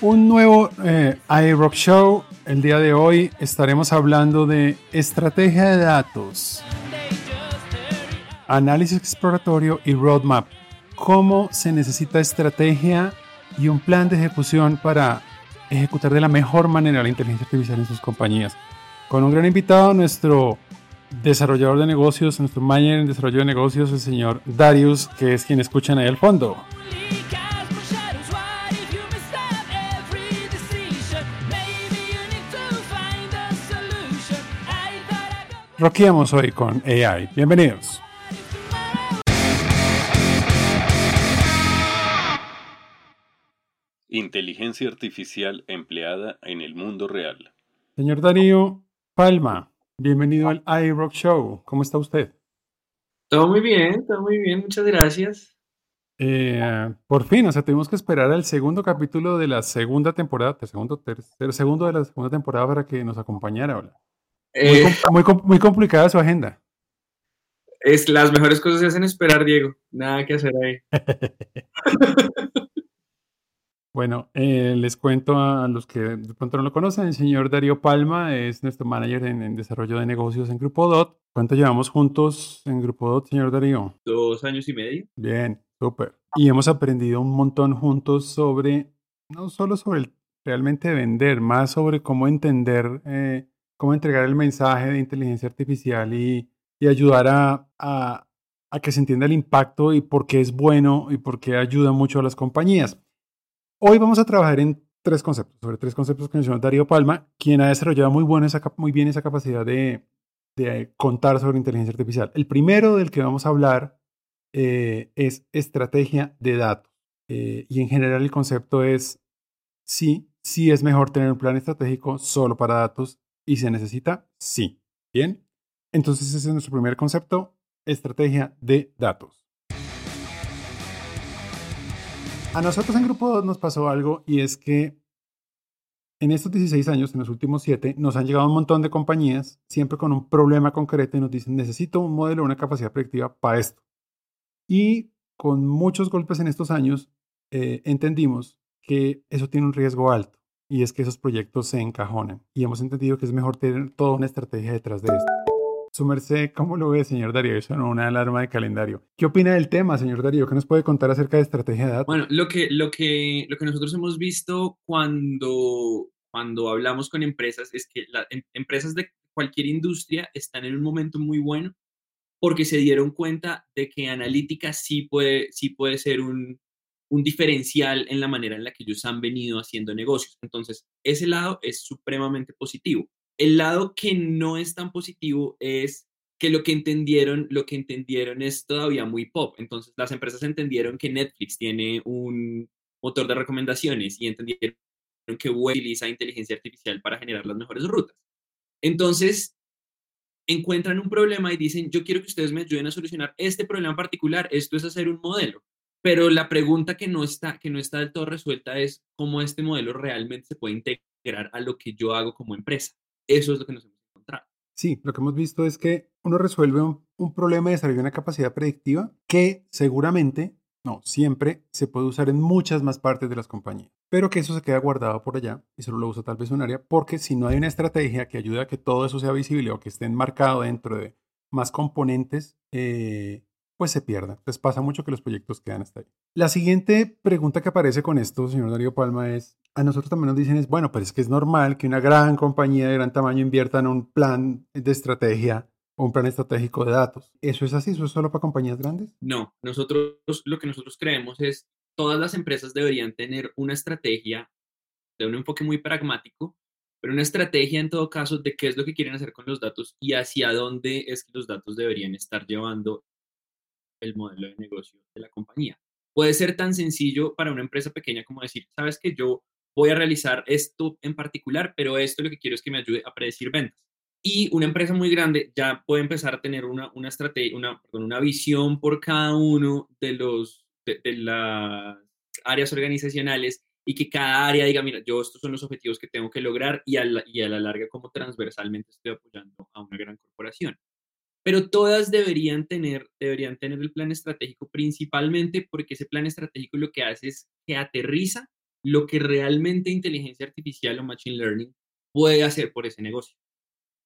un nuevo eh, iRock Show. El día de hoy estaremos hablando de estrategia de datos, análisis exploratorio y roadmap. Cómo se necesita estrategia y un plan de ejecución para ejecutar de la mejor manera la inteligencia artificial en sus compañías. Con un gran invitado, nuestro desarrollador de negocios, nuestro manager en desarrollo de negocios, el señor Darius, que es quien escuchan ahí al fondo. Roqueamos hoy con AI. Bienvenidos. Inteligencia artificial empleada en el mundo real. Señor Darío Palma, bienvenido al iRock Show. ¿Cómo está usted? Todo muy bien, todo muy bien, muchas gracias. Eh, por fin, o sea, tuvimos que esperar al segundo capítulo de la segunda temporada, segundo, tercer, segundo de la segunda temporada para que nos acompañara. Hola. Muy, Eh, muy, muy complicada su agenda. es, las mejores cosas se hacen esperar, Diego. Nada que hacer ahí. Bueno, eh, les cuento a los que de pronto no lo conocen, el señor Darío Palma es nuestro manager en, en desarrollo de negocios en Grupo DOT. ¿Cuánto llevamos juntos en Grupo DOT, señor Darío? Dos años y medio. Bien, súper. Y hemos aprendido un montón juntos sobre, no solo sobre el, realmente vender, más sobre cómo entender, eh, cómo entregar el mensaje de inteligencia artificial y, y ayudar a, a, a que se entienda el impacto y por qué es bueno y por qué ayuda mucho a las compañías. Hoy vamos a trabajar en tres conceptos, sobre tres conceptos que mencionó Darío Palma, quien ha desarrollado muy, bueno esa, muy bien esa capacidad de, de contar sobre inteligencia artificial. El primero del que vamos a hablar eh, es estrategia de datos. Eh, y en general el concepto es, sí, sí es mejor tener un plan estratégico solo para datos y se necesita, sí. Bien, entonces ese es nuestro primer concepto, estrategia de datos. A nosotros en Grupo 2 nos pasó algo y es que en estos 16 años, en los últimos 7, nos han llegado un montón de compañías, siempre con un problema concreto y nos dicen, necesito un modelo, una capacidad predictiva para esto. Y con muchos golpes en estos años, eh, entendimos que eso tiene un riesgo alto y es que esos proyectos se encajonan. Y hemos entendido que es mejor tener toda una estrategia detrás de esto. Su merced, ¿cómo lo ve, señor Darío? Eso no una alarma de calendario. ¿Qué opina del tema, señor Darío? ¿Qué nos puede contar acerca de estrategia de datos? Bueno, lo que, lo que, lo que nosotros hemos visto cuando, cuando hablamos con empresas es que las empresas de cualquier industria están en un momento muy bueno porque se dieron cuenta de que analítica sí puede, sí puede ser un, un diferencial en la manera en la que ellos han venido haciendo negocios. Entonces, ese lado es supremamente positivo. El lado que no es tan positivo es que lo que entendieron, lo que entendieron es todavía muy pop. Entonces, las empresas entendieron que Netflix tiene un motor de recomendaciones y entendieron que Google utiliza inteligencia artificial para generar las mejores rutas. Entonces, encuentran un problema y dicen, yo quiero que ustedes me ayuden a solucionar este problema particular, esto es hacer un modelo. Pero la pregunta que no está, que no está del todo resuelta es cómo este modelo realmente se puede integrar a lo que yo hago como empresa. Eso es lo que nos hemos encontrado. Sí, lo que hemos visto es que uno resuelve un, problema de desarrollo de una capacidad predictiva que seguramente, no, siempre se puede usar en muchas más partes de las compañías, pero que eso se queda guardado por allá y solo lo usa tal vez un área, porque si no hay una estrategia que ayude a que todo eso sea visible o que esté enmarcado dentro de más componentes, eh, pues se pierda. Entonces pasa mucho que los proyectos quedan hasta ahí. La siguiente pregunta que aparece con esto, señor Darío Palma, es, a nosotros también nos dicen es, bueno, pero es que es normal que una gran compañía de gran tamaño invierta en un plan de estrategia o un plan estratégico de datos. ¿Eso es así? ¿Eso es solo para compañías grandes? No, nosotros lo que nosotros creemos es todas las empresas deberían tener una estrategia de un enfoque muy pragmático, pero una estrategia en todo caso de qué es lo que quieren hacer con los datos y hacia dónde es que los datos deberían estar llevando el modelo de negocio de la compañía. Puede ser tan sencillo para una empresa pequeña como decir, sabes que yo voy a realizar esto en particular, pero esto lo que quiero es que me ayude a predecir ventas. Y una empresa muy grande ya puede empezar a tener una, una estrategia, una, perdón, una visión por cada uno de, los, de, de las áreas organizacionales y que cada área diga, mira, yo estos son los objetivos que tengo que lograr y a la, y a la larga como transversalmente estoy apoyando a una gran corporación. Pero todas deberían tener, deberían tener el plan estratégico principalmente porque ese plan estratégico lo que hace es que aterriza lo que realmente inteligencia artificial o machine learning puede hacer por ese negocio.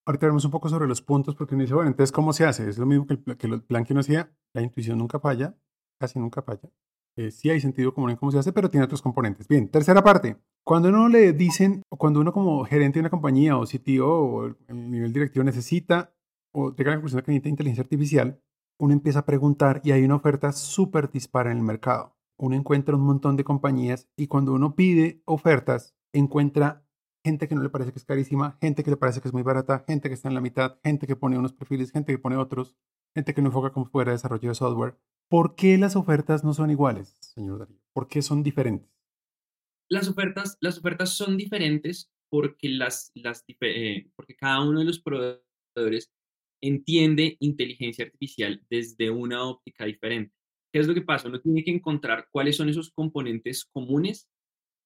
Ahorita veremos un poco sobre los puntos, porque uno dice, bueno, entonces, ¿cómo se hace? Es lo mismo que el, que el plan que uno hacía, la intuición nunca falla, casi nunca falla. Eh, sí hay sentido común en cómo se hace, pero tiene otros componentes. Bien, tercera parte. Cuando uno le dicen, o cuando uno como gerente de una compañía o CTO o el nivel directivo necesita o llega a la conclusión de que necesita inteligencia artificial, uno empieza a preguntar y hay una oferta súper dispara en el mercado. Uno encuentra un montón de compañías y cuando uno pide ofertas, encuentra gente que no le parece que es carísima, gente que le parece que es muy barata, gente que está en la mitad, gente que pone unos perfiles, gente que pone otros, gente que no enfoca como fuera desarrollo de software. ¿Por qué las ofertas no son iguales, señor Darío? ¿Por qué son diferentes? Las ofertas, las ofertas son diferentes porque, las, las, eh, porque cada uno de los proveedores entiende inteligencia artificial desde una óptica diferente. ¿Qué es lo que pasa? Uno tiene que encontrar cuáles son esos componentes comunes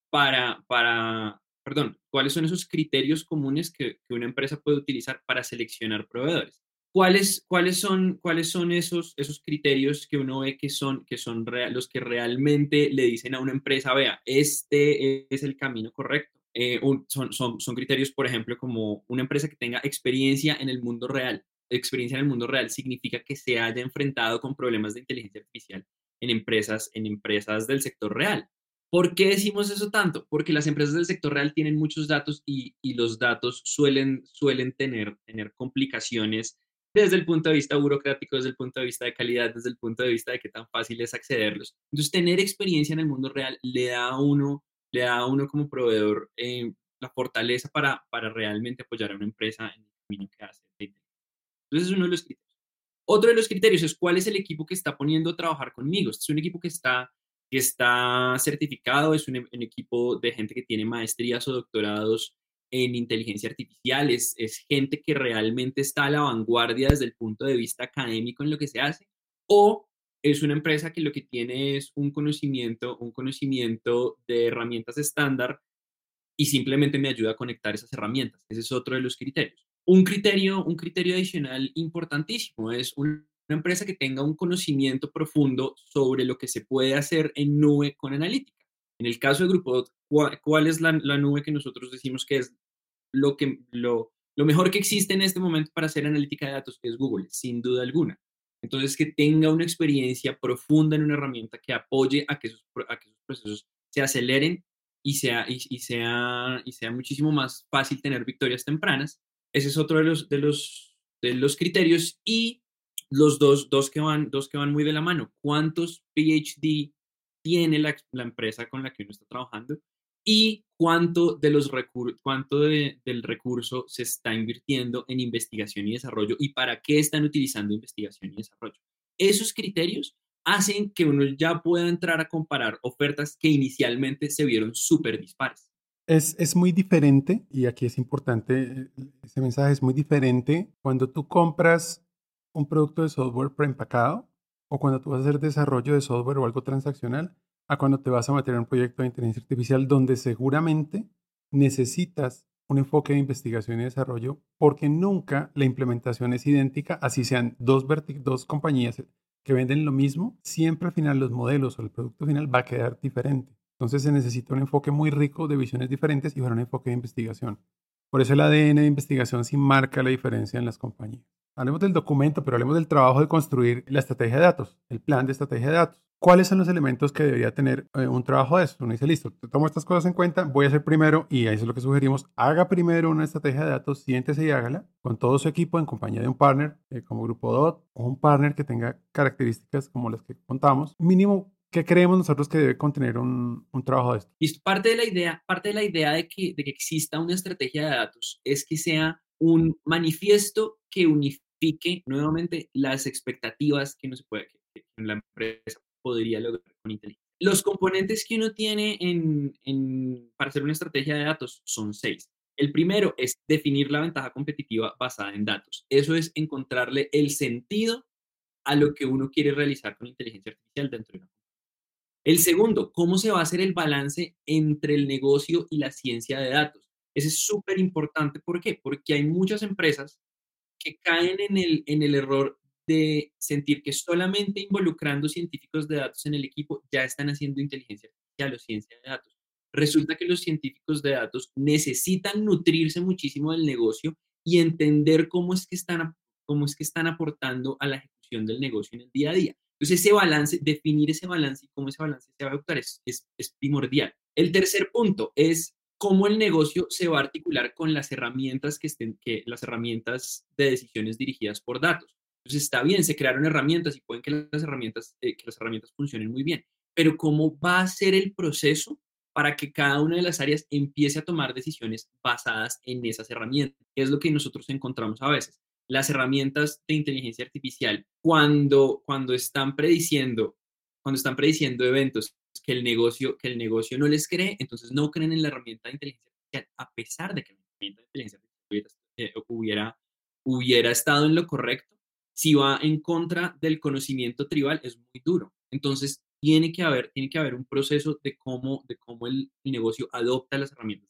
para, para perdón, cuáles son esos criterios comunes que, que una empresa puede utilizar para seleccionar proveedores. ¿Cuáles, cuáles son, cuáles son esos, esos criterios que uno ve que son, que son los que realmente le dicen a una empresa, vea, este es el camino correcto? Eh, son, son, son criterios, por ejemplo, como una empresa que tenga experiencia en el mundo real. Experiencia en el mundo real significa que se haya enfrentado con problemas de inteligencia artificial en empresas, en empresas del sector real. ¿Por qué decimos eso tanto? Porque las empresas del sector real tienen muchos datos y, los datos suelen, suelen tener, tener complicaciones desde el punto de vista burocrático, desde el punto de vista de calidad, desde el punto de vista de qué tan fácil es accederlos. Entonces, tener experiencia en el mundo real le da a uno, le da a uno como proveedor eh, la fortaleza para, para realmente apoyar a una empresa en el camino que hace. Entonces, es uno de los criterios. Otro de los criterios es cuál es el equipo que está poniendo a trabajar conmigo. Este es un equipo que está, que está certificado, es un, un equipo de gente que tiene maestrías o doctorados en inteligencia artificial, es, gente que realmente está a la vanguardia desde el punto de vista académico en lo que se hace, o es una empresa que lo que tiene es un conocimiento, un conocimiento de herramientas estándar y simplemente me ayuda a conectar esas herramientas. Ese es otro de los criterios. Un criterio, un criterio adicional importantísimo es una empresa que tenga un conocimiento profundo sobre lo que se puede hacer en nube con analítica. En el caso del grupo, ¿cuál, es la, la, nube que nosotros decimos que es lo, que, lo, lo mejor que existe en este momento para hacer analítica de datos? Es Google, sin duda alguna. Entonces, que tenga una experiencia profunda en una herramienta que apoye a que esos, a que esos procesos se aceleren y sea, y, sea, y sea muchísimo más fácil tener victorias tempranas. Ese es otro de los, de los, de los criterios. Y los dos, dos, que van, dos que van muy de la mano. ¿Cuántos PhD tiene la, empresa con la que uno está trabajando y cuánto, de los cuánto del recurso se está invirtiendo en investigación y desarrollo y para qué están utilizando investigación y desarrollo. Esos criterios hacen que uno ya pueda entrar a comparar ofertas que inicialmente se vieron súper dispares. Es, es, muy diferente, y aquí es importante, ese mensaje es muy diferente cuando tú compras un producto de software preempacado o cuando tú vas a hacer desarrollo de software o algo transaccional, a cuando te vas a meter en un proyecto de inteligencia artificial donde seguramente necesitas un enfoque de investigación y desarrollo porque nunca la implementación es idéntica, así sean dos, dos compañías que venden lo mismo, siempre al final los modelos o el producto final va a quedar diferente. Entonces se necesita un enfoque muy rico de visiones diferentes y para un enfoque de investigación. Por eso el ADN de investigación sí marca la diferencia en las compañías. Hablemos del documento, pero hablemos del trabajo de construir la estrategia de datos, el plan de estrategia de datos. ¿Cuáles son los elementos que debería tener eh, un trabajo de eso? Uno dice, listo, tomo estas cosas en cuenta, voy a hacer primero, y eso es lo que sugerimos, haga primero una estrategia de datos, siéntese y hágala con todo su equipo en compañía de un partner, eh, como Grupo DOT, o un partner que tenga características como las que contamos. Mínimo ¿Qué creemos nosotros que debe contener un, un, trabajo de esto? Y parte de la idea, parte de, la idea de, que, de que exista una estrategia de datos es que sea un manifiesto que unifique nuevamente las expectativas que, no se puede, que, la empresa podría lograr con inteligencia. Los componentes que uno tiene en, en, para hacer una estrategia de datos son seis. El primero es definir la ventaja competitiva basada en datos. Eso es encontrarle el sentido a lo que uno quiere realizar con inteligencia artificial dentro de una El segundo, cómo se va a hacer el balance entre el negocio y la ciencia de datos. Ese es súper importante. ¿Por qué? Porque hay muchas empresas que caen en el, en el error de sentir que solamente involucrando científicos de datos en el equipo ya están haciendo inteligencia artificial o ciencia de datos. Resulta que los científicos de datos necesitan nutrirse muchísimo del negocio y entender cómo es que están, cómo es que están aportando a la ejecución del negocio en el día a día. Entonces, ese balance, definir ese balance y cómo ese balance se va a adoptar es, es, primordial. El tercer punto es cómo el negocio se va a articular con las herramientas que estén, que las herramientas de decisiones dirigidas por datos. Entonces está bien, se crearon herramientas y pueden que las herramientas, eh, que las herramientas funcionen muy bien, pero cómo va a ser el proceso para que cada una de las áreas empiece a tomar decisiones basadas en esas herramientas, que es lo que nosotros encontramos a veces. Las herramientas de inteligencia artificial, cuando, cuando están prediciendo, cuando están prediciendo eventos que el negocio, que el negocio no les cree, entonces no creen en la herramienta de inteligencia artificial, a pesar de que la herramienta de inteligencia artificial hubiera, eh, hubiera estado en lo correcto, si va en contra del conocimiento tribal es muy duro. Entonces, tiene que haber, tiene que haber un proceso de cómo, de cómo el, negocio adopta las herramientas.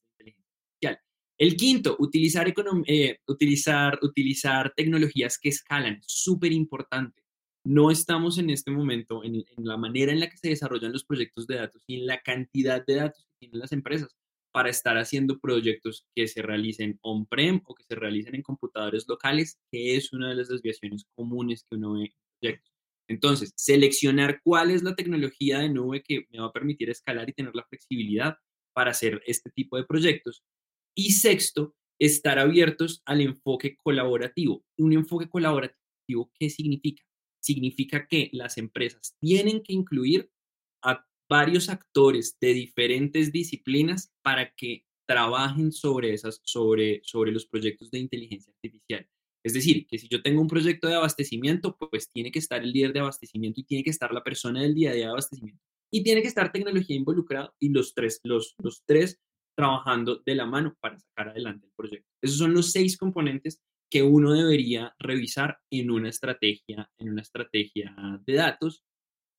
El quinto, utilizar, eh, utilizar, tecnologías que escalan, súper importante. No estamos en este momento en, en, la manera en la que se desarrollan los proyectos de datos y en la cantidad de datos que tienen las empresas para estar haciendo proyectos que se realicen on-prem o que se realicen en computadores locales, que es una de las desviaciones comunes que uno ve en proyectos. Entonces, seleccionar cuál es la tecnología de nube que me va a permitir escalar y tener la flexibilidad para hacer este tipo de proyectos. Y sexto, estar abiertos al enfoque colaborativo. Un enfoque colaborativo, ¿qué significa? Significa que las empresas tienen que incluir a varios actores de diferentes disciplinas para que trabajen sobre, esas, sobre, sobre los proyectos de inteligencia artificial. Es decir, que si yo tengo un proyecto de abastecimiento, pues tiene que estar el líder de abastecimiento y tiene que estar la persona del día a día de abastecimiento. Y tiene que estar tecnología involucrada y los tres, los, los tres trabajando de la mano para sacar adelante el proyecto. Esos son los seis componentes que uno debería revisar en una estrategia, en una estrategia de datos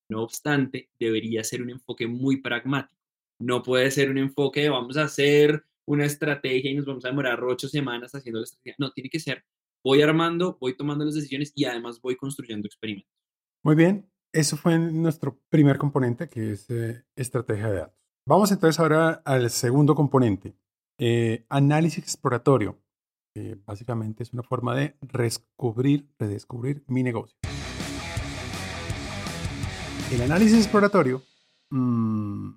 no obstante, debería ser un enfoque muy pragmático. No puede ser un enfoque de vamos a hacer una estrategia y nos vamos a demorar ocho semanas haciendo la estrategia. No, tiene que ser, voy armando, voy tomando las decisiones y además voy construyendo experimentos. Muy bien, eso fue nuestro primer componente, que es eh, estrategia de datos. Vamos entonces ahora al segundo componente, eh, análisis exploratorio. básicamente es una forma de redescubrir, redescubrir mi negocio. El análisis exploratorio, mm,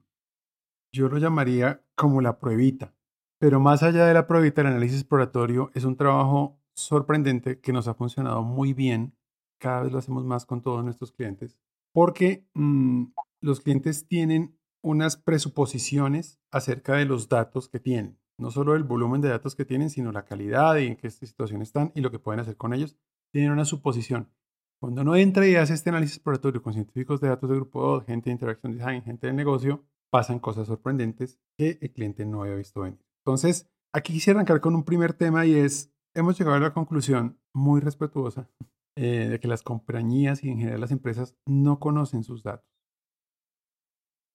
yo lo llamaría como la pruebita, pero más allá de la pruebita, el análisis exploratorio es un trabajo sorprendente que nos ha funcionado muy bien. Cada vez lo hacemos más con todos nuestros clientes, porque mm, los clientes tienen unas presuposiciones acerca de los datos que tienen. No solo el volumen de datos que tienen, sino la calidad y en qué situación están y lo que pueden hacer con ellos. Tienen una suposición. Cuando uno entra y hace este análisis exploratorio con científicos de datos de grupo 2, gente de Interaction Design, gente del negocio, pasan cosas sorprendentes que el cliente no había visto venir. Entonces, aquí quisiera arrancar con un primer tema y es, hemos llegado a la conclusión muy respetuosa eh, de que las compañías y en general las empresas no conocen sus datos.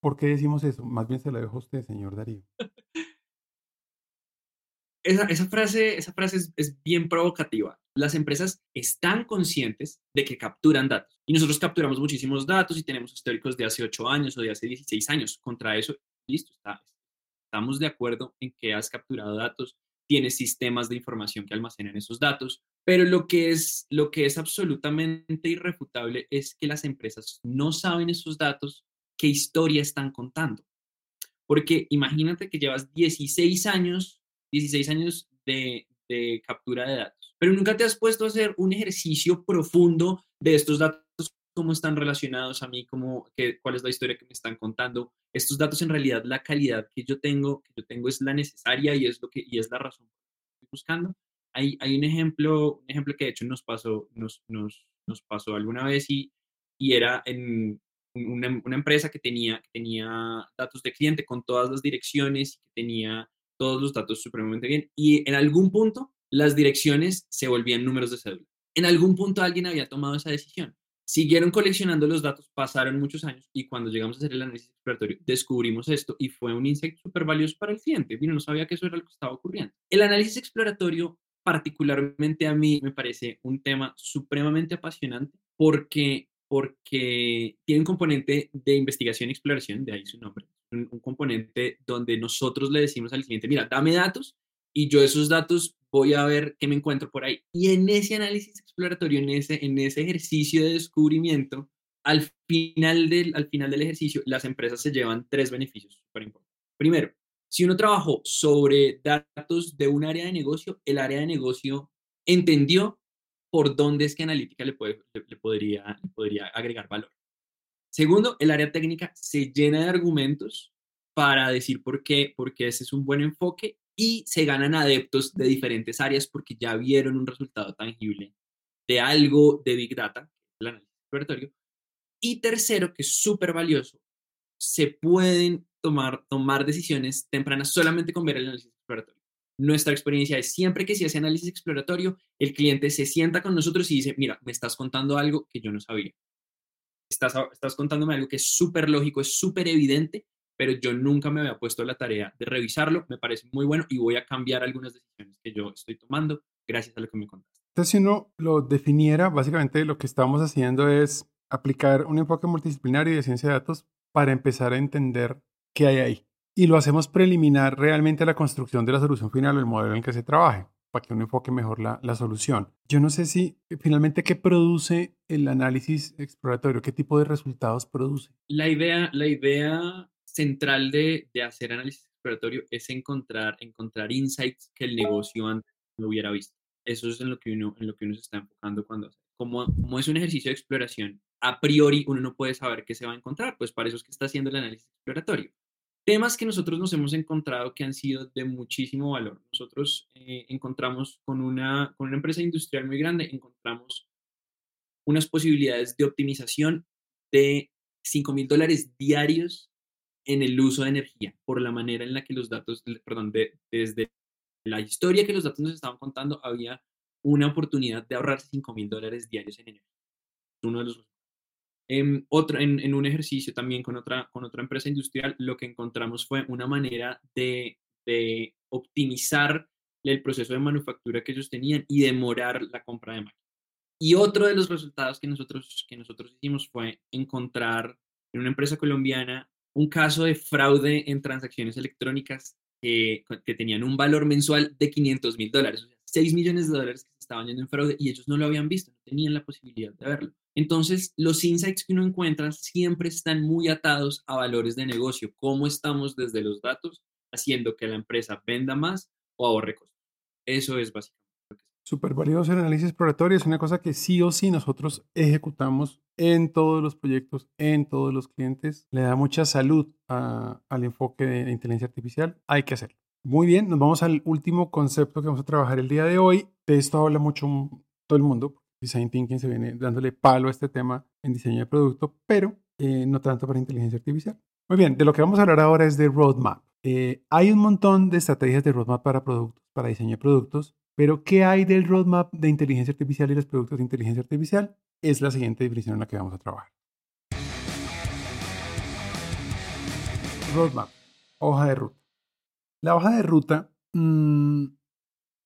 ¿Por qué decimos eso? Más bien se lo dejo usted, señor Darío. esa, frase, esa frase es, bien provocativa. Las empresas están conscientes de que capturan datos y nosotros capturamos muchísimos datos y tenemos históricos de hace 8 años o de hace 16 años. Contra eso, listo, estamos de acuerdo en que has capturado datos, tienes sistemas de información que almacenan esos datos, pero lo que es, lo que es absolutamente irrefutable es que las empresas no saben esos datos, qué historia están contando. Porque imagínate que llevas 16 años 16 años de, captura de datos, pero nunca te has puesto a hacer un ejercicio profundo de estos datos, cómo están relacionados a mí, cómo, qué, cuál es la historia que me están contando. Estos datos en realidad, la calidad que yo tengo, que yo tengo es la necesaria y es, lo que, y es la razón que estoy buscando. Hay, hay un, ejemplo, un ejemplo que de hecho nos pasó, nos, nos, nos pasó alguna vez y, y era en una, una, empresa que tenía, tenía datos de cliente con todas las direcciones tenía todos los datos supremamente bien. Y en algún punto, las direcciones se volvían números de cédula. En algún punto alguien había tomado esa decisión. Siguieron coleccionando los datos, pasaron muchos años y cuando llegamos a hacer el análisis exploratorio descubrimos esto y fue un insecto súper valioso para el cliente. Vino, no sabía que eso era lo que estaba ocurriendo. El análisis exploratorio, particularmente a mí, me parece un tema supremamente apasionante porque, porque tiene un componente de investigación y exploración, de ahí su nombre, un, componente donde nosotros le decimos al cliente, mira, dame datos y yo esos datos voy a ver qué me encuentro por ahí. Y en ese análisis exploratorio, en ese, en ese ejercicio de descubrimiento, al final, del, al final del ejercicio, las empresas se llevan tres beneficios súper. Primero, si uno trabajó sobre datos de un área de negocio, el área de negocio entendió por dónde es que analítica le, puede, le, podría, le podría agregar valor. Segundo, el área técnica se llena de argumentos para decir por qué, porque ese es un buen enfoque y se ganan adeptos de diferentes áreas porque ya vieron un resultado tangible de algo de Big Data, el análisis exploratorio. Y tercero, que es súper valioso, se pueden tomar, tomar decisiones tempranas solamente con ver el análisis exploratorio. Nuestra experiencia es siempre que se hace análisis exploratorio, el cliente se sienta con nosotros y dice, mira, me estás contando algo que yo no sabía. Estás, estás contándome algo que es súper lógico, es súper evidente, pero yo nunca me había puesto la tarea de revisarlo. Me parece muy bueno y voy a cambiar algunas decisiones que yo estoy tomando gracias a lo que me contaste. Entonces, si uno lo definiera, básicamente lo que estamos haciendo es aplicar un enfoque multidisciplinario de ciencia de datos para empezar a entender qué hay ahí y lo hacemos preliminar realmente a la construcción de la solución final o el modelo en el que se trabaje, para que uno enfoque mejor la, la, solución. Yo no sé si eh, finalmente qué produce el análisis exploratorio, qué tipo de resultados produce. La idea, la idea central de, de hacer análisis exploratorio es encontrar, encontrar insights que el negocio antes no hubiera visto. Eso es en lo que uno, en lo que uno se está enfocando cuando hace. Como, como es un ejercicio de exploración, a priori uno no puede saber qué se va a encontrar, pues para eso es que está haciendo el análisis exploratorio. Temas que nosotros nos hemos encontrado que han sido de muchísimo valor. Nosotros eh, encontramos con una, con una empresa industrial muy grande, encontramos unas posibilidades de optimización de 5 mil dólares diarios en el uso de energía, por la manera en la que los datos, perdón, de, desde la historia que los datos nos estaban contando, había una oportunidad de ahorrarse 5 mil dólares diarios en energía. Uno de los en, otra, en, un ejercicio también con otra, con otra empresa industrial, lo que encontramos fue una manera de, de optimizar el proceso de manufactura que ellos tenían y demorar la compra de máquinas. Y otro de los resultados que nosotros, que nosotros hicimos fue encontrar en una empresa colombiana un caso de fraude en transacciones electrónicas que, que tenían un valor mensual de 500 mil dólares, o sea, 6 millones de dólares que estaban yendo en fraude y ellos no lo habían visto, no tenían la posibilidad de verlo. Entonces, los insights que uno encuentra siempre están muy atados a valores de negocio, cómo estamos desde los datos haciendo que la empresa venda más o ahorre costos. Eso es básicamente. Súper valioso el análisis exploratorio. Es una cosa que sí o sí nosotros ejecutamos en todos los proyectos, en todos los clientes. Le da mucha salud al enfoque de inteligencia artificial. Hay que hacerlo. Muy bien, nos vamos al último concepto que vamos a trabajar el día de hoy. De esto habla mucho todo el mundo, Design Thinking se viene dándole palo a este tema en diseño de producto, pero eh, no tanto para inteligencia artificial. Muy bien, de lo que vamos a hablar ahora es de roadmap. Eh, hay un montón de estrategias de roadmap para productos, para diseño de productos, pero ¿qué hay del roadmap de inteligencia artificial y los productos de inteligencia artificial? Es la siguiente definición en la que vamos a trabajar. Roadmap, hoja de ruta. La hoja de ruta mmm,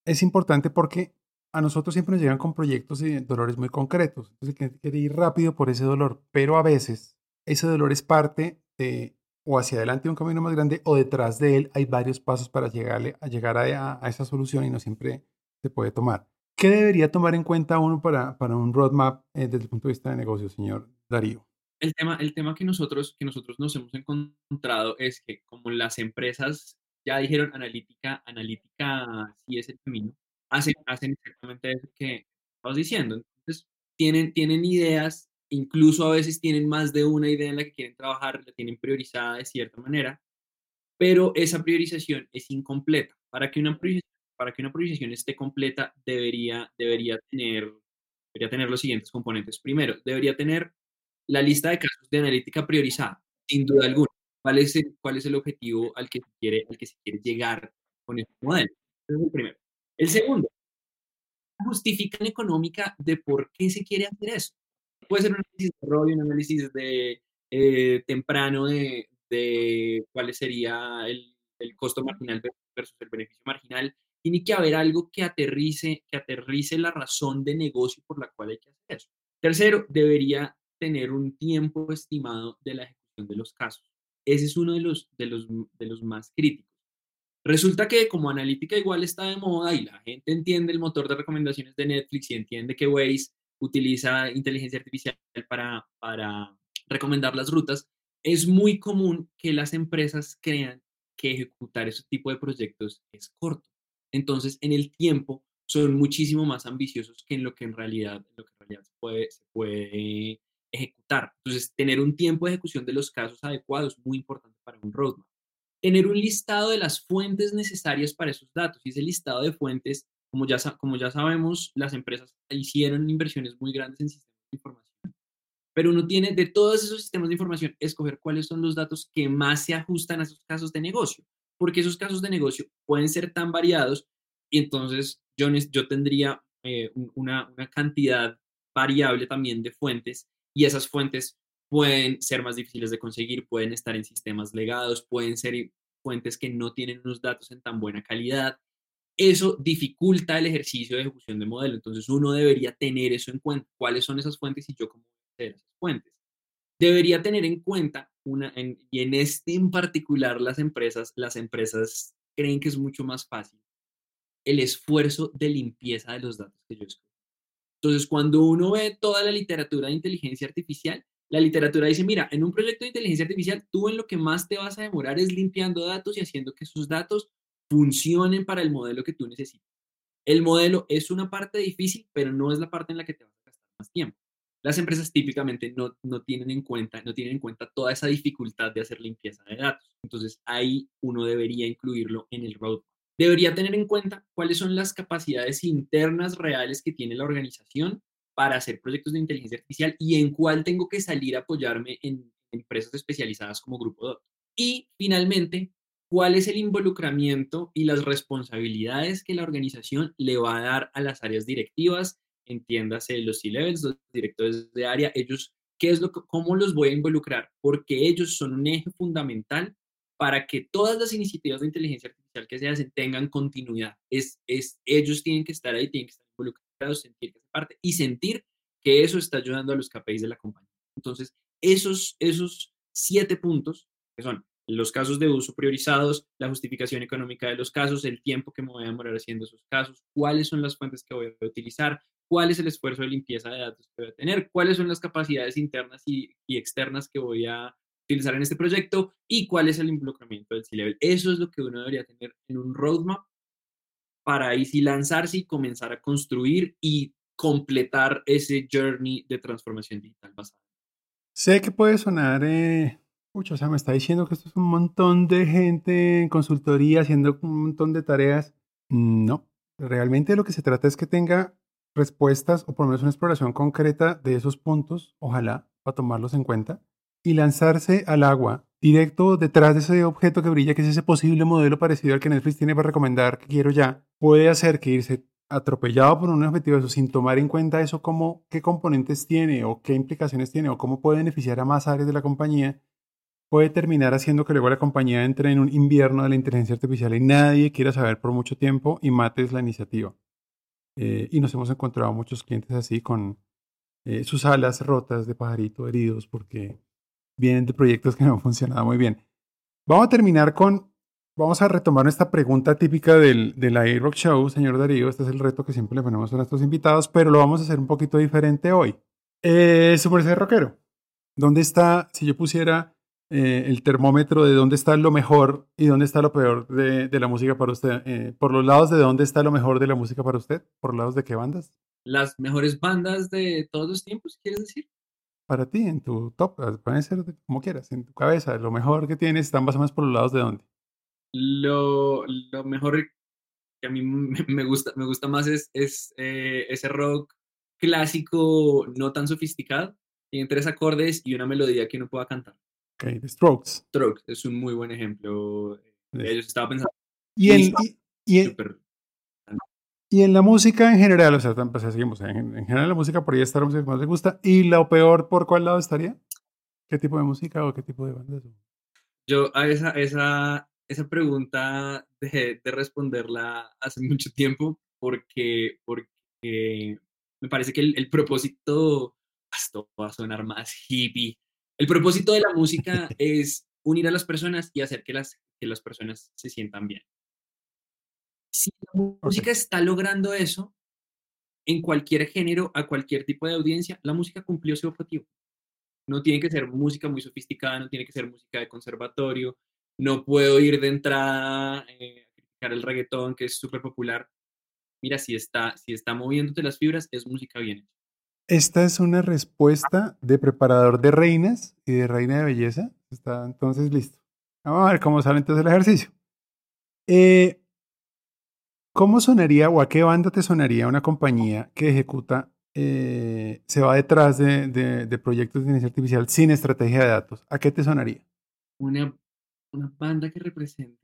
es importante porque a nosotros siempre nos llegan con proyectos y dolores muy concretos. Entonces, quiere ir rápido por ese dolor, pero a veces ese dolor es parte de o hacia adelante un camino más grande o detrás de él hay varios pasos para llegarle, a llegar a, esa solución y no siempre se puede tomar. ¿Qué debería tomar en cuenta uno para, para un roadmap eh, desde el punto de vista de negocio, señor Darío? El tema, el tema que, nosotros, que nosotros nos hemos encontrado es que como las empresas ya dijeron analítica, analítica sí es el camino, hacen, hacen exactamente eso que estamos diciendo. Entonces, tienen, tienen ideas, incluso a veces tienen más de una idea en la que quieren trabajar, la tienen priorizada de cierta manera, pero esa priorización es incompleta. Para que una priorización, para que una priorización esté completa, debería, debería, tener, debería tener los siguientes componentes. Primero, debería tener la lista de casos de analítica priorizada, sin duda alguna. ¿Cuál es el, cuál es el objetivo al que, se quiere, al que se quiere llegar con este modelo? Ese es el primero. El segundo, justificación económica de por qué se quiere hacer eso. Puede ser un análisis de desarrollo, un análisis de eh, temprano de, de, cuál sería el, el, costo marginal versus el beneficio marginal. Tiene que haber algo que aterrice, que aterrice la razón de negocio por la cual hay que hacer eso. Tercero, debería tener un tiempo estimado de la ejecución de los casos. ese es uno de los, de los, de los más críticos. Resulta que como analítica igual está de moda y la gente entiende el motor de recomendaciones de Netflix y entiende que Waze utiliza inteligencia artificial para, para recomendar las rutas, es muy común que las empresas crean que ejecutar ese tipo de proyectos es corto. Entonces, en el tiempo, son muchísimo más ambiciosos que en lo que en realidad, lo que en puede, se puede ejecutar. Entonces, tener un tiempo de ejecución de los casos adecuados es muy importante para un roadmap. Tener un listado de las fuentes necesarias para esos datos. Y ese listado de fuentes, como ya, como ya sabemos, las empresas hicieron inversiones muy grandes en sistemas de información. Pero uno tiene de todos esos sistemas de información escoger cuáles son los datos que más se ajustan a esos casos de negocio. Porque esos casos de negocio pueden ser tan variados y entonces yo, yo tendría eh, una, una cantidad variable también de fuentes y esas fuentes pueden ser más difíciles de conseguir, pueden estar en sistemas legados, pueden ser fuentes que no tienen unos datos en tan buena calidad. Eso dificulta el ejercicio de ejecución de modelo. Entonces uno debería tener eso en cuenta. ¿Cuáles son esas fuentes y yo cómo a esas fuentes? Debería tener en cuenta una, y en este en particular las empresas, las empresas creen que es mucho más fácil el esfuerzo de limpieza de los datos que yo escojo. Entonces, cuando uno ve toda la literatura de inteligencia artificial, la literatura dice, mira, en un proyecto de inteligencia artificial, tú en lo que más te vas a demorar es limpiando datos y haciendo que esos datos funcionen para el modelo que tú necesitas. El modelo es una parte difícil, pero no es la parte en la que te vas a gastar más tiempo. Las empresas típicamente no, no, tienen en cuenta, no tienen en cuenta toda esa dificultad de hacer limpieza de datos. Entonces, ahí uno debería incluirlo en el roadmap debería tener en cuenta cuáles son las capacidades internas reales que tiene la organización para hacer proyectos de inteligencia artificial y en cuál tengo que salir a apoyarme en empresas especializadas como Grupo DOT. Y finalmente, cuál es el involucramiento y las responsabilidades que la organización le va a dar a las áreas directivas, entiéndase los C-levels, los directores de área, ellos, qué es lo cómo los voy a involucrar, porque ellos son un eje fundamental para que todas las iniciativas de inteligencia artificial que se hacen tengan continuidad. Es, es, ellos tienen que estar ahí, tienen que estar involucrados, sentir que parte y sentir que eso está ayudando a los KPIs de la compañía. Entonces, esos, esos siete puntos, que son los casos de uso priorizados, la justificación económica de los casos, el tiempo que me voy a demorar haciendo esos casos, cuáles son las fuentes que voy a utilizar, cuál es el esfuerzo de limpieza de datos que voy a tener, cuáles son las capacidades internas y, y externas que voy a utilizar en este proyecto y cuál es el involucramiento del C-Level. Eso es lo que uno debería tener en un roadmap para ahí sí lanzarse y comenzar a construir y completar ese journey de transformación digital basada. Sé que puede sonar, eh, o sea, me está diciendo que esto es un montón de gente en consultoría haciendo un montón de tareas. No, realmente lo que se trata es que tenga respuestas o por lo menos una exploración concreta de esos puntos, ojalá, para tomarlos en cuenta y lanzarse al agua, directo detrás de ese objeto que brilla, que es ese posible modelo parecido al que Netflix tiene para recomendar, que quiero ya, puede hacer que irse atropellado por un objetivo eso sin tomar en cuenta eso como qué componentes tiene o qué implicaciones tiene o cómo puede beneficiar a más áreas de la compañía, puede terminar haciendo que luego la compañía entre en un invierno de la inteligencia artificial y nadie quiera saber por mucho tiempo y mates la iniciativa. Eh, y nos hemos encontrado muchos clientes así con eh, sus alas rotas de pajarito heridos porque vienen de proyectos que no han funcionado muy bien. Vamos a terminar con, vamos a retomar esta pregunta típica del, del Rock Show, señor Darío. Este es el reto que siempre le ponemos a nuestros invitados, pero lo vamos a hacer un poquito diferente hoy. Eh, su merced rockero, ¿dónde está, si yo pusiera eh, el termómetro de dónde está lo mejor y dónde está lo peor de, de la música para usted? Eh, ¿Por los lados de dónde está lo mejor de la música para usted? ¿Por los lados de qué bandas? Las mejores bandas de todos los tiempos, ¿quieres decir? Para ti, en tu top, eh, pueden ser como quieras, en tu cabeza, lo mejor que tienes están más o menos por los lados de dónde. Lo, lo mejor que a mí me gusta, me gusta más es, es eh, ese rock clásico, no tan sofisticado, en tres acordes y una melodía que uno pueda cantar. Ok, The Strokes. Strokes es un muy buen ejemplo. Ellos estaba pensando. Y, el, y, y, y en la música en general, o sea, pues, seguimos, en, general la música por ahí está la música que más le gusta. ¿Y lo peor por cuál lado estaría? ¿Qué tipo de música o qué tipo de bandas? Yo a esa, esa, esa pregunta dejé de responderla hace mucho tiempo porque, porque me parece que el, el propósito, esto va a sonar más hippie, el propósito de la música es unir a las personas y hacer que las, que las personas se sientan bien. Si la música está logrando eso, en cualquier género, a cualquier tipo de audiencia, la música cumplió su objetivo. No tiene que ser música muy sofisticada, no tiene que ser música de conservatorio, no puedo ir de entrada eh, a criticar el reggaetón, que es súper popular. Mira, si está, si está moviéndote las fibras, es música bien hecha. Esta es una respuesta de preparador de reinas y de reina de belleza. Está entonces listo. Vamos a ver cómo sale entonces el ejercicio. Eh, ¿Cómo sonaría o a qué banda te sonaría una compañía que ejecuta, eh, se va detrás de, de, proyectos de inteligencia artificial sin estrategia de datos? ¿A qué te sonaría? Una, una banda que represente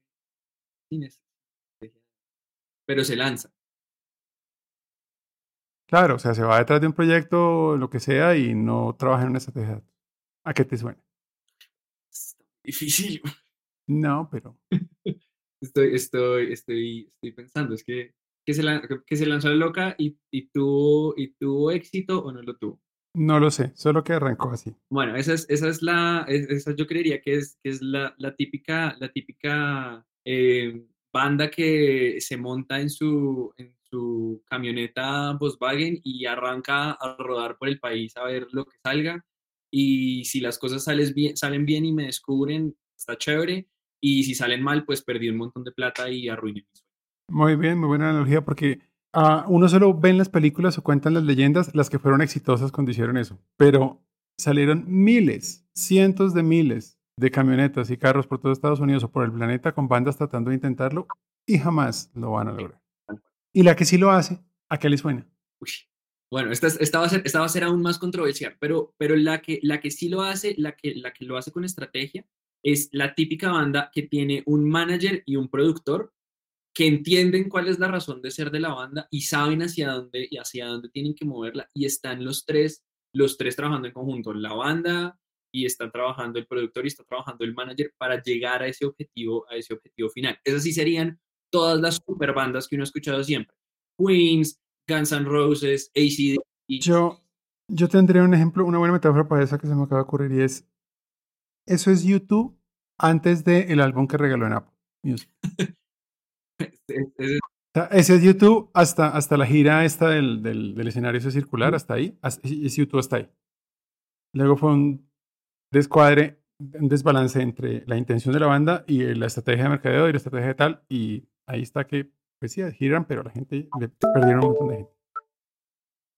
sin estrategia, pero se lanza. Claro, o sea, se va detrás de un proyecto, lo que sea, y no trabaja en una estrategia de datos. ¿A qué te suena? difícil. No, pero. estoy, estoy, estoy, estoy pensando, es que, que, se, que se lanzó la loca y, y, tuvo, y tuvo éxito o no lo tuvo. No lo sé, solo que arrancó así. Bueno, esa es, esa es la, esa yo creería que es, que es la, la típica, la típica eh, banda que se monta en su, en su camioneta Volkswagen y arranca a rodar por el país a ver lo que salga. Y si las cosas sales bien, salen bien y me descubren, está chévere y si salen mal, pues perdí un montón de plata y arruiné mi sueño. Muy bien, muy buena analogía, porque uh, uno solo ve en las películas o cuentan las leyendas las que fueron exitosas cuando hicieron eso, pero salieron miles, cientos de miles de camionetas y carros por todo Estados Unidos o por el planeta con bandas tratando de intentarlo y jamás lo van a lograr. Y la que sí lo hace, ¿a qué le suena? Uy. Bueno, esta, esta, va a ser, esta va a ser aún más controversial, pero, pero la, que, la que sí lo hace, la que, la que lo hace con estrategia, es la típica banda que tiene un manager y un productor que entienden cuál es la razón de ser de la banda y saben hacia dónde y hacia dónde tienen que moverla y están los tres los tres trabajando en conjunto, la banda y está trabajando el productor y está trabajando el manager para llegar a ese objetivo a ese objetivo final. Esas sí serían todas las super bandas que uno ha escuchado siempre. Queens, Guns N' Roses, ACD. Yo yo tendría un ejemplo, una buena metáfora para esa que se me acaba de ocurrir y es eso es YouTube antes del álbum que regaló en Apple Music. ese es YouTube hasta, hasta la gira esta del, del, escenario ese circular, hasta ahí. Es YouTube hasta ahí. Luego fue un descuadre, un desbalance entre la intención de la banda y la estrategia de mercadeo y la estrategia de tal. Y ahí está que, pues sí, giran, pero la gente le perdieron un montón de gente.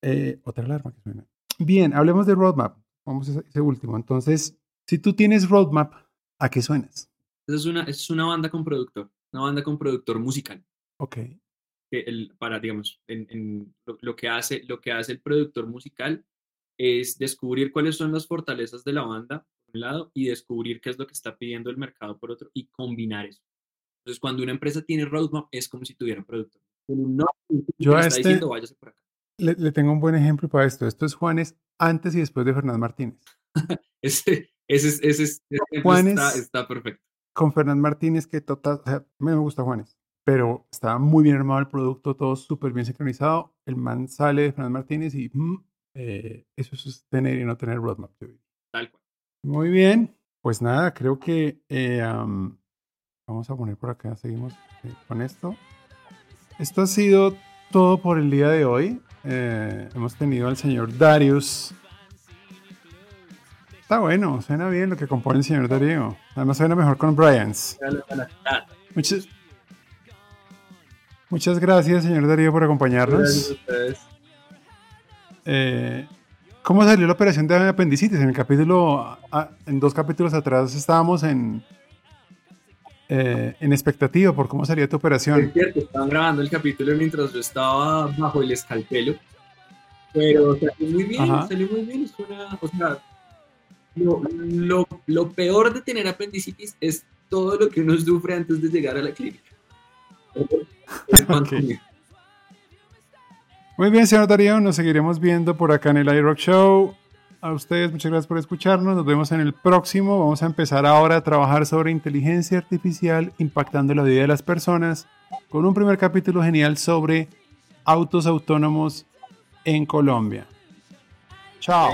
Eh, otra alarma que suena. Bien, hablemos de roadmap. Vamos a ese último. Entonces, si tú tienes roadmap, ¿a qué suenas? Es una, es una banda con productor, una banda con productor musical. Ok. El, para, digamos, en, lo, que hace, lo que hace el productor musical es descubrir cuáles son las fortalezas de la banda, por un lado, y descubrir qué es lo que está pidiendo el mercado, por otro, y combinar eso. Entonces, cuando una empresa tiene roadmap, es como si tuviera un productor. No, Yo a este Le, le, tengo un buen ejemplo para esto. Esto es Juanes antes y después de Fernán Martínez. ese, ese, ese, Juanes, está, perfecto. Con Fernán Martínez, que total, o sea, me gusta Juanes, pero estaba muy bien armado el producto, todo súper bien sincronizado. El man sale de Fernán Martínez y mm, eh, eso es tener y no tener roadmap. Tal cual. Muy bien, pues nada, creo que eh, vamos a poner por acá, seguimos eh, con esto. Esto ha sido todo por el día de hoy. hemos tenido al señor Darius Está bueno, suena bien lo que compone el señor Darío. Además suena mejor con Bryans. Muchas, muchas gracias, señor Darío, por acompañarnos. Eh, ¿Cómo salió la operación de apendicitis? En el capítulo, en dos capítulos atrás estábamos en, eh, en expectativa por cómo salía tu operación. Es cierto, estaban grabando el capítulo mientras yo estaba bajo el escalpelo. Pero salió muy bien, salió muy bien. o sea, lo, lo, peor de tener apendicitis es todo lo que uno sufre antes de llegar a la clínica. Muy bien, señor Darío, nos seguiremos viendo por acá en el iRock Show. A ustedes, muchas gracias por escucharnos. Nos vemos en el próximo. Vamos a empezar ahora a trabajar sobre inteligencia artificial impactando la vida de las personas con un primer capítulo genial sobre autos autónomos en Colombia. Chao.